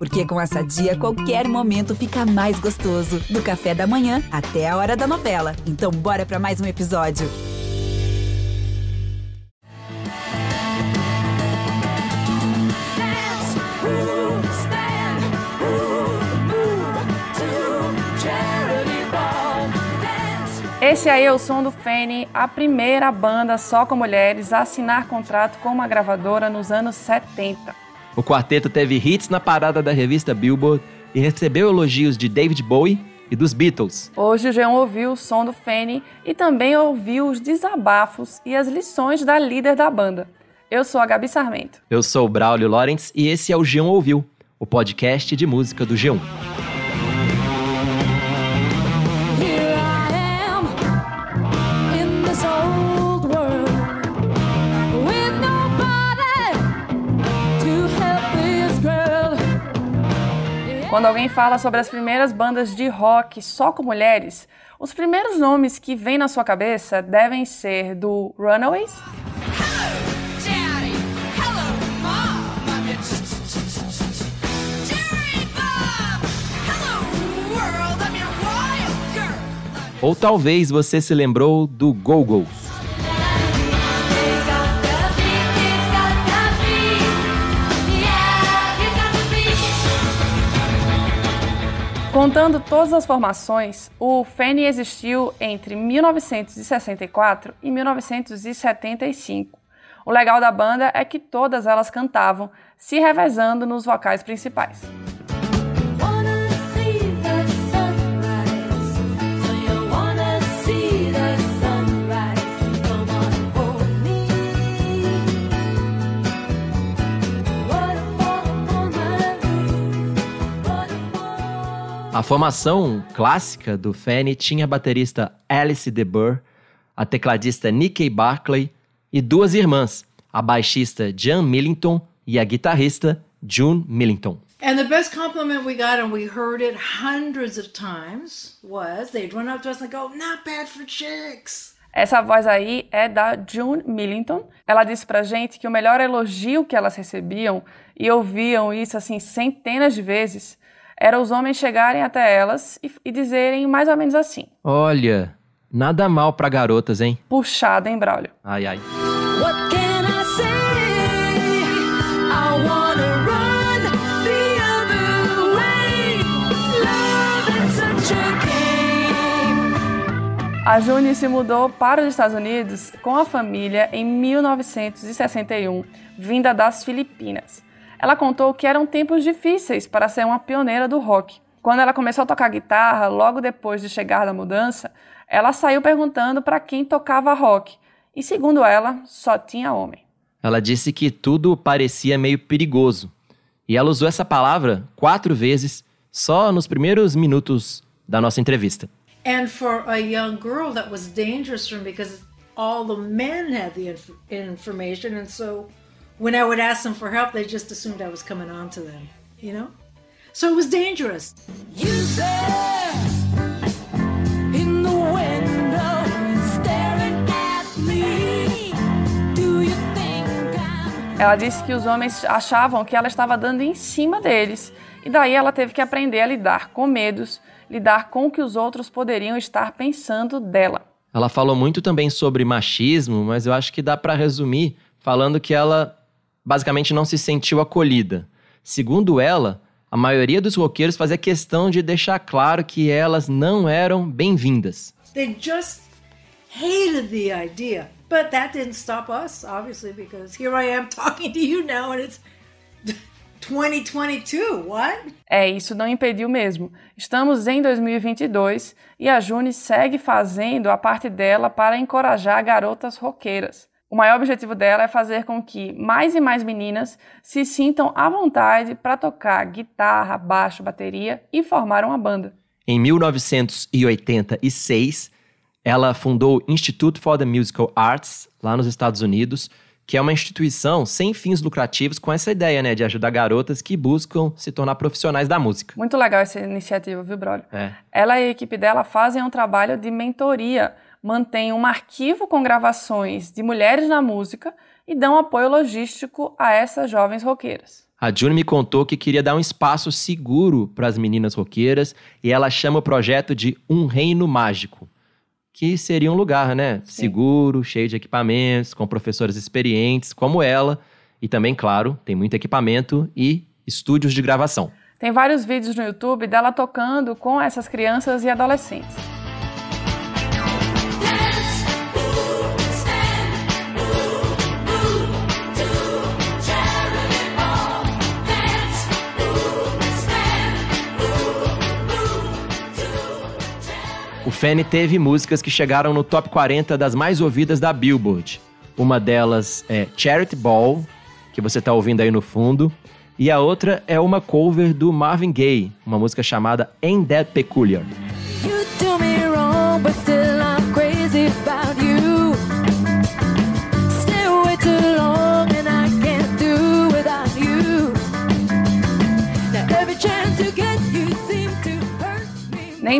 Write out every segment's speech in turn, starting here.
Porque com essa dia, qualquer momento fica mais gostoso. Do café da manhã até a hora da novela. Então, bora para mais um episódio. Esse aí é o som do Fanny, a primeira banda só com mulheres a assinar contrato com uma gravadora nos anos 70. O quarteto teve hits na parada da revista Billboard e recebeu elogios de David Bowie e dos Beatles. Hoje o Jean ouviu o som do Fanny e também ouviu os desabafos e as lições da líder da banda. Eu sou a Gabi Sarmento. Eu sou o Braulio Lawrence e esse é o Jean Ouviu, o podcast de música do G1. Quando alguém fala sobre as primeiras bandas de rock só com mulheres, os primeiros nomes que vêm na sua cabeça devem ser do Runaways. Ou talvez você se lembrou do Go-Go's. Contando todas as formações, o Fanny existiu entre 1964 e 1975. O legal da banda é que todas elas cantavam, se revezando nos vocais principais. A formação clássica do Fanny tinha a baterista Alice DeBurr, a tecladista Nicky Barclay e duas irmãs, a baixista Jan Millington e a guitarrista June Millington. And the best compliment we got, and we heard it hundreds of times, was they'd run up to us and go, "Not bad for chicks." Essa voz aí é da June Millington. Ela disse pra gente que o melhor elogio que elas recebiam, e ouviam isso assim centenas de vezes, era os homens chegarem até elas e, e dizerem mais ou menos assim: Olha, nada mal pra garotas, hein? Puxada, hein, Braulio? Ai, ai. A June se mudou para os Estados Unidos com a família em 1961, vinda das Filipinas. Ela contou que eram tempos difíceis para ser uma pioneira do rock. Quando ela começou a tocar guitarra, logo depois de chegar da mudança, ela saiu perguntando para quem tocava rock. E segundo ela, só tinha homem. Ela disse que tudo parecia meio perigoso. E ela usou essa palavra quatro vezes só nos primeiros minutos da nossa entrevista. And for a young girl, that was dangerous for me because all the men had the inf information, and so when I would ask them for help, they just assumed I was coming on to them, you know? So it was dangerous. Ela disse que os homens achavam que ela estava dando em cima deles, e daí ela teve que aprender a lidar com medos, lidar com o que os outros poderiam estar pensando dela. Ela falou muito também sobre machismo, mas eu acho que dá para resumir falando que ela basicamente não se sentiu acolhida. Segundo ela, a maioria dos roqueiros fazia questão de deixar claro que elas não eram bem-vindas. They just hated the idea. But that didn't stop us, obviously, because here I am talking to you now and it's 2022. What? É, isso não impediu mesmo. Estamos em 2022 e a June segue fazendo a parte dela para encorajar garotas roqueiras. O maior objetivo dela é fazer com que mais e mais meninas se sintam à vontade para tocar guitarra, baixo, bateria e formar uma banda. Em 1986, ela fundou o Institute for the Musical Arts, lá nos Estados Unidos, que é uma instituição sem fins lucrativos com essa ideia, né, de ajudar garotas que buscam se tornar profissionais da música. Muito legal essa iniciativa, viu, brother? É. Ela e a equipe dela fazem um trabalho de mentoria, mantêm um arquivo com gravações de mulheres na música e dão apoio logístico a essas jovens roqueiras. A June me contou que queria dar um espaço seguro para as meninas roqueiras e ela chama o projeto de Um Reino Mágico, que seria um lugar, né? Sim. Seguro, cheio de equipamentos, com professores experientes como ela e também, claro, tem muito equipamento e estúdios de gravação. Tem vários vídeos no YouTube dela tocando com essas crianças e adolescentes. Fanny teve músicas que chegaram no top 40 das mais ouvidas da Billboard. Uma delas é Charity Ball, que você está ouvindo aí no fundo, e a outra é uma cover do Marvin Gaye, uma música chamada Ain't That Peculiar.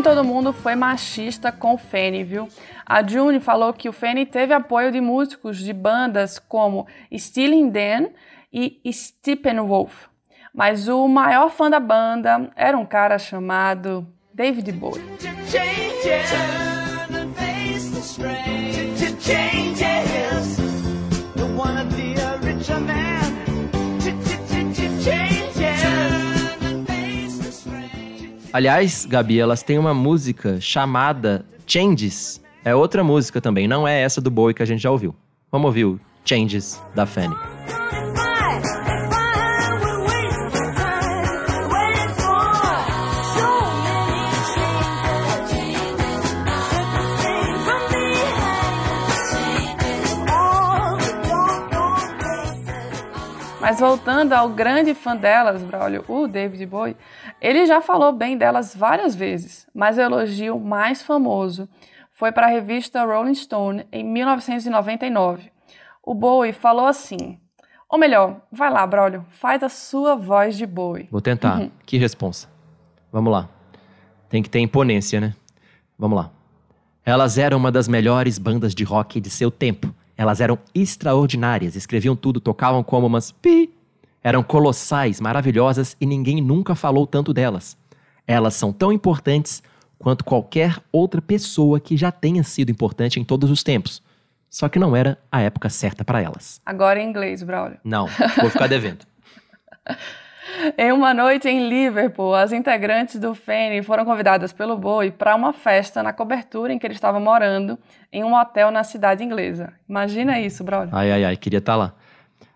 Nem todo mundo foi machista com o Fanny, viu? A June falou que o Fanny teve apoio de músicos de bandas como Stealing Dan e Steppenwolf. Mas o maior fã da banda era um cara chamado David Bowie. Aliás, Gabi, elas têm uma música chamada Changes. É outra música também, não é essa do Bowie que a gente já ouviu. Vamos ouvir o Changes da Fanny. Mas voltando ao grande fã delas, Braulio, o David Bowie, ele já falou bem delas várias vezes, mas o elogio mais famoso foi para a revista Rolling Stone em 1999. O Bowie falou assim: ou melhor, vai lá, Braulio, faz a sua voz de Bowie. Vou tentar. Uhum. Que responsa. Vamos lá. Tem que ter imponência, né? Vamos lá. Elas eram uma das melhores bandas de rock de seu tempo. Elas eram extraordinárias, escreviam tudo, tocavam como umas pi. Eram colossais, maravilhosas e ninguém nunca falou tanto delas. Elas são tão importantes quanto qualquer outra pessoa que já tenha sido importante em todos os tempos. Só que não era a época certa para elas. Agora em inglês, Braulio. Não, vou ficar devendo. Em uma noite em Liverpool, as integrantes do Fanny foram convidadas pelo Bowie para uma festa na cobertura em que ele estava morando, em um hotel na cidade inglesa. Imagina isso, brother. Ai, ai, ai, queria estar tá lá.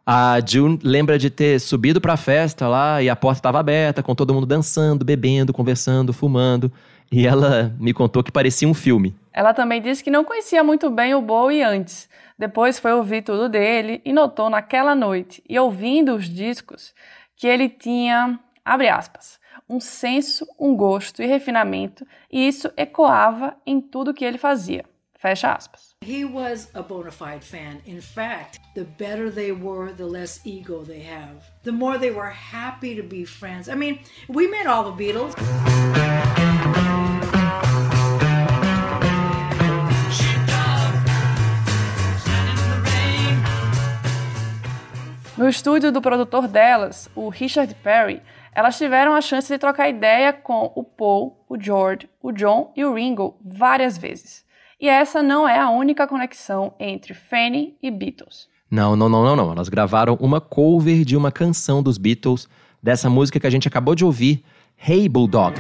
A June lembra de ter subido para a festa lá e a porta estava aberta, com todo mundo dançando, bebendo, conversando, fumando. E ela me contou que parecia um filme. Ela também disse que não conhecia muito bem o Bowie antes. Depois foi ouvir tudo dele e notou naquela noite, e ouvindo os discos, que ele tinha, abre aspas, um senso, um gosto e refinamento, e isso ecoava em tudo que ele fazia. Fecha aspas. He was a bona fide fan. In fact, the better they were, the less ego they have. The more they were happy to be friends. I mean, we met all the Beatles. No estúdio do produtor delas, o Richard Perry, elas tiveram a chance de trocar ideia com o Paul, o George, o John e o Ringo várias vezes. E essa não é a única conexão entre Fanny e Beatles. Não, não, não, não, não. Elas gravaram uma cover de uma canção dos Beatles, dessa música que a gente acabou de ouvir, Hey Bulldog.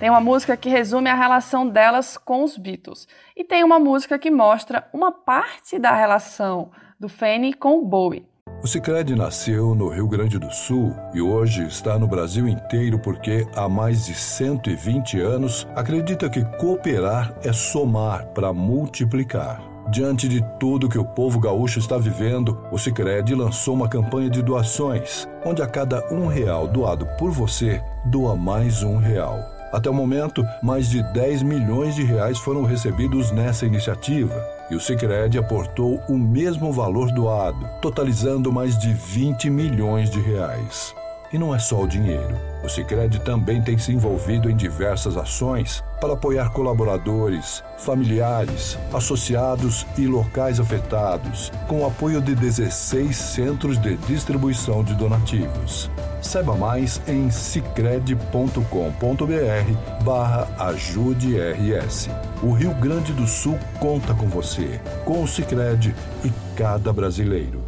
Tem uma música que resume a relação delas com os Beatles. E tem uma música que mostra uma parte da relação do Fanny com o Bowie. O Cicred nasceu no Rio Grande do Sul e hoje está no Brasil inteiro porque há mais de 120 anos acredita que cooperar é somar para multiplicar. Diante de tudo que o povo gaúcho está vivendo, o Cicred lançou uma campanha de doações, onde a cada um real doado por você, doa mais um real. Até o momento, mais de 10 milhões de reais foram recebidos nessa iniciativa. E o Sicredi aportou o mesmo valor doado, totalizando mais de 20 milhões de reais. E não é só o dinheiro. O Sicredi também tem se envolvido em diversas ações para apoiar colaboradores, familiares, associados e locais afetados, com o apoio de 16 centros de distribuição de donativos. Saiba mais em cicred.com.br barra ajude RS. O Rio Grande do Sul conta com você, com o Cicred e cada brasileiro.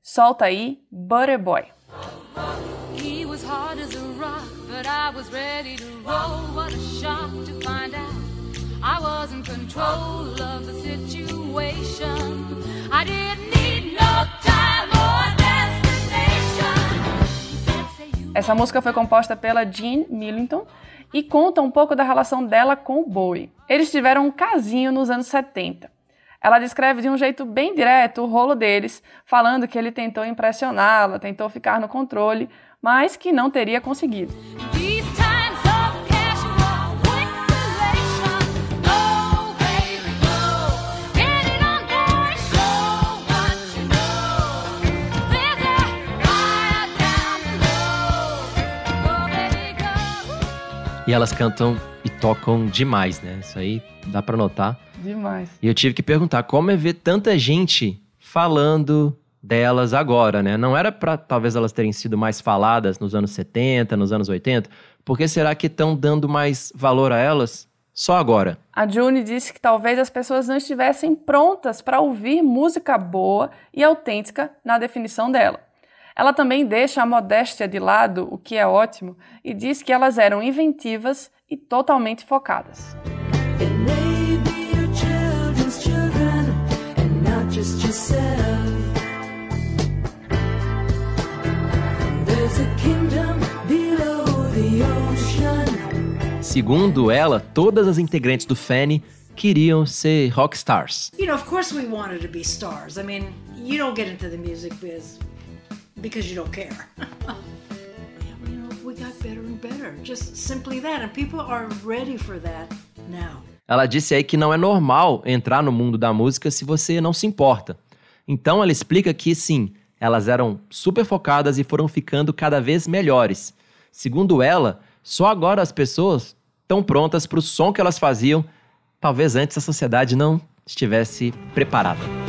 Solta aí, Butter Boy. He was hard as a rock, but I was ready to roll. What a shock to find out I was in control of the situation. I didn't need no time or destination. Essa música foi composta pela Jean Millington e conta um pouco da relação dela com o Bowie. Eles tiveram um casinho nos anos 70. Ela descreve de um jeito bem direto o rolo deles, falando que ele tentou impressioná-la, tentou ficar no controle, mas que não teria conseguido. Oh, baby, go. E elas cantam e tocam demais, né? Isso aí dá pra notar. Demais. E eu tive que perguntar como é ver tanta gente falando delas agora, né? Não era pra talvez elas terem sido mais faladas nos anos 70, nos anos 80, por que será que estão dando mais valor a elas só agora? A June disse que talvez as pessoas não estivessem prontas para ouvir música boa e autêntica na definição dela. Ela também deixa a modéstia de lado, o que é ótimo, e diz que elas eram inventivas e totalmente focadas. Just yourself. There's a kingdom below the ocean. Segundo ela, todas as integrantes do Fanny queriam ser rockstars. You know, of course we wanted to be stars. I mean, you don't get into the music biz because you don't care. You know, we got better and better. Just simply that. And people are ready for that now. Ela disse aí que não é normal entrar no mundo da música se você não se importa. Então ela explica que sim, elas eram super focadas e foram ficando cada vez melhores. Segundo ela, só agora as pessoas estão prontas para o som que elas faziam. Talvez antes a sociedade não estivesse preparada.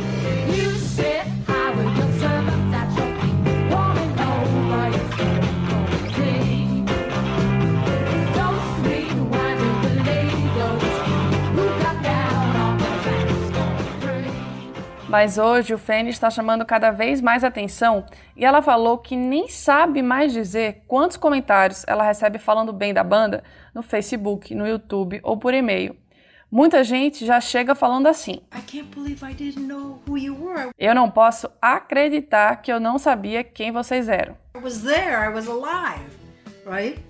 Mas hoje o Fanny está chamando cada vez mais atenção e ela falou que nem sabe mais dizer quantos comentários ela recebe falando bem da banda no Facebook, no YouTube ou por e-mail. Muita gente já chega falando assim: I can't believe I didn't know who you were. Eu não posso acreditar que eu não sabia quem vocês eram. I was there, I was alive, right?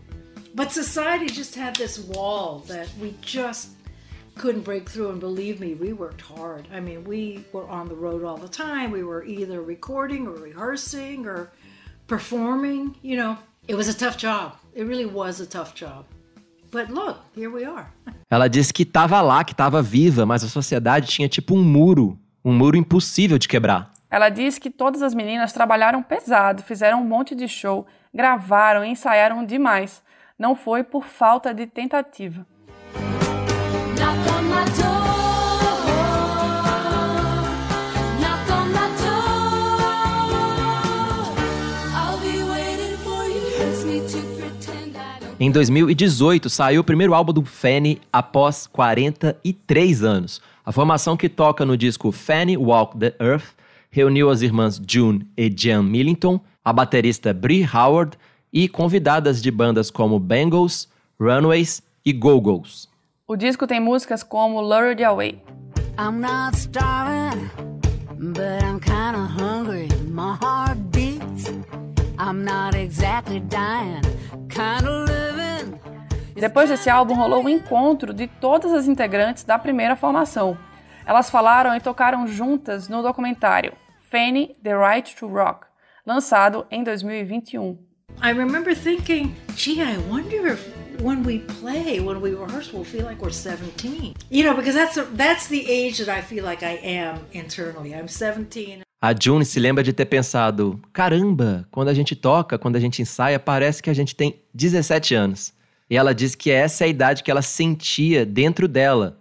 But society just had this wall that we just couldn't break through. And believe me, we worked hard. I mean, we were on the road all the time. We were either recording or rehearsing or performing. You know, it was a tough job. It really was a tough job. But look, here we are. Ela disse que estava lá, que estava viva, mas a sociedade tinha tipo um muro, um muro impossível de quebrar. Ela diz que todas as meninas trabalharam pesado, fizeram um monte de show, gravaram, ensaiaram demais. Não foi por falta de tentativa. Em 2018, saiu o primeiro álbum do Fanny após 43 anos. A formação que toca no disco Fanny Walk the Earth reuniu as irmãs June e Jan Millington, a baterista Brie Howard e convidadas de bandas como Bangles, Runaways e Go-Go's. O disco tem músicas como Lured Away, I'm not starving, but I'm kinda hungry. My heart beats. I'm not exactly dying, kinda living. Depois desse álbum rolou o encontro de todas as integrantes da primeira formação. Elas falaram e tocaram juntas no documentário Fanny: The Right to Rock, lançado em 2021. I remember thinking, gee, I wonder if when we play, when we rehearse, we'll feel like we're 17. You know, because that's that's the age that I feel like I am internally. I'm 17. A June se lembra de ter pensado: caramba, quando a gente toca, quando a gente ensaia, parece que a gente tem 17 anos. E ela diz que essa é a idade que ela sentia dentro dela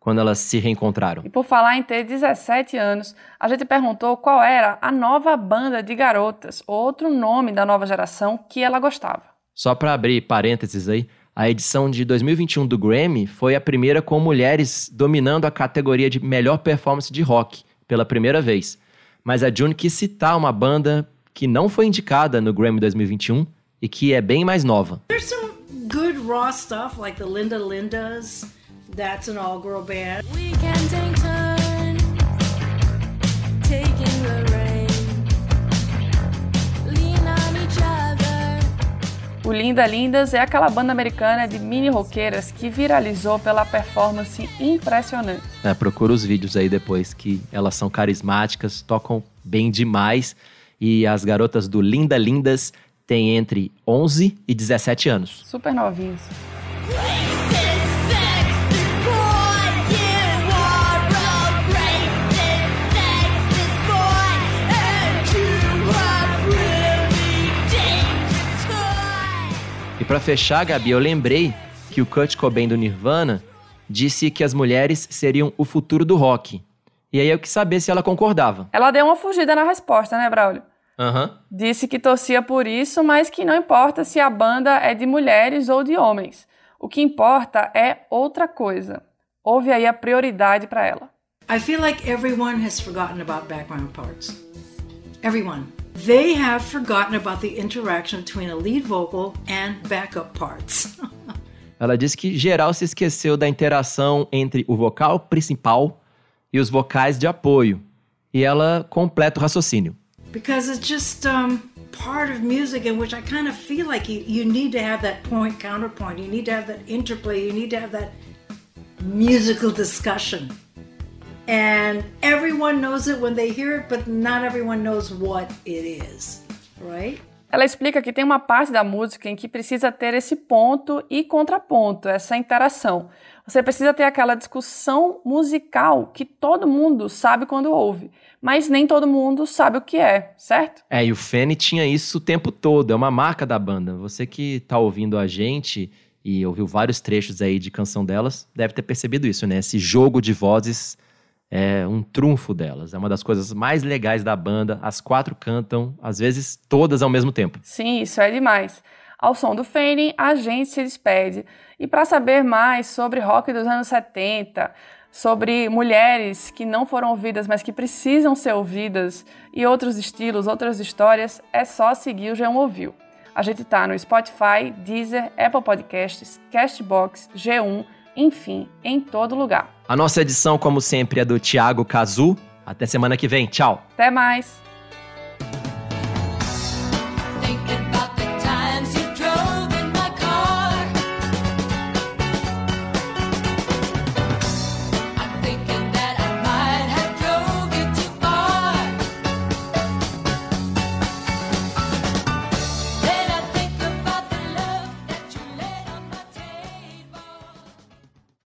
quando elas se reencontraram. E por falar em ter 17 anos, a gente perguntou qual era a nova banda de garotas, outro nome da nova geração que ela gostava. Só para abrir parênteses aí, a edição de 2021 do Grammy foi a primeira com mulheres dominando a categoria de melhor performance de rock pela primeira vez. Mas a June quis citar uma banda que não foi indicada no Grammy 2021 e que é bem mais nova. There's some good raw stuff like the Linda Lindas. That's an all-girl band. O Linda Lindas é aquela banda americana de mini roqueiras que viralizou pela performance impressionante. É, procura os vídeos aí depois, que elas são carismáticas, tocam bem demais. E as garotas do Linda Lindas têm entre 11 e 17 anos. Super novinhos. E pra fechar, Gabi, eu lembrei que o Kurt Cobain do Nirvana disse que as mulheres seriam o futuro do rock. E aí eu quis saber se ela concordava. Ela deu uma fugida na resposta, né, Braulio? Aham. Disse que torcia por isso, mas que não importa se a banda é de mulheres ou de homens. O que importa é outra coisa. Houve aí a prioridade para ela. I feel like everyone has forgotten about background parts. Everyone. They have forgotten about the interaction between a lead vocal and backup parts. Ela disse que geral se esqueceu da interação entre o vocal principal e os vocais de apoio. E ela completa o raciocínio. because it's just um, part of music in which I kind of feel like you, you need to have that point counterpoint. You need to have that interplay. You need to have that musical discussion. And everyone knows it when they hear it, but not everyone knows what it is, right? Ela explica que tem uma parte da música em que precisa ter esse ponto e contraponto, essa interação. Você precisa ter aquela discussão musical que todo mundo sabe quando ouve, mas nem todo mundo sabe o que é, certo? É, e o Fanny tinha isso o tempo todo, é uma marca da banda. Você que tá ouvindo a gente e ouviu vários trechos aí de canção delas, deve ter percebido isso, né? Esse jogo de vozes é um trunfo delas. É uma das coisas mais legais da banda. As quatro cantam, às vezes todas ao mesmo tempo. Sim, isso é demais. Ao som do Fading, a gente se despede. E para saber mais sobre rock dos anos 70, sobre mulheres que não foram ouvidas, mas que precisam ser ouvidas, e outros estilos, outras histórias, é só seguir o G1 Ouviu. A gente tá no Spotify, Deezer, Apple Podcasts, Castbox, G1, enfim, em todo lugar. A nossa edição, como sempre, é do Thiago Cazu. Até semana que vem. Tchau! Até mais!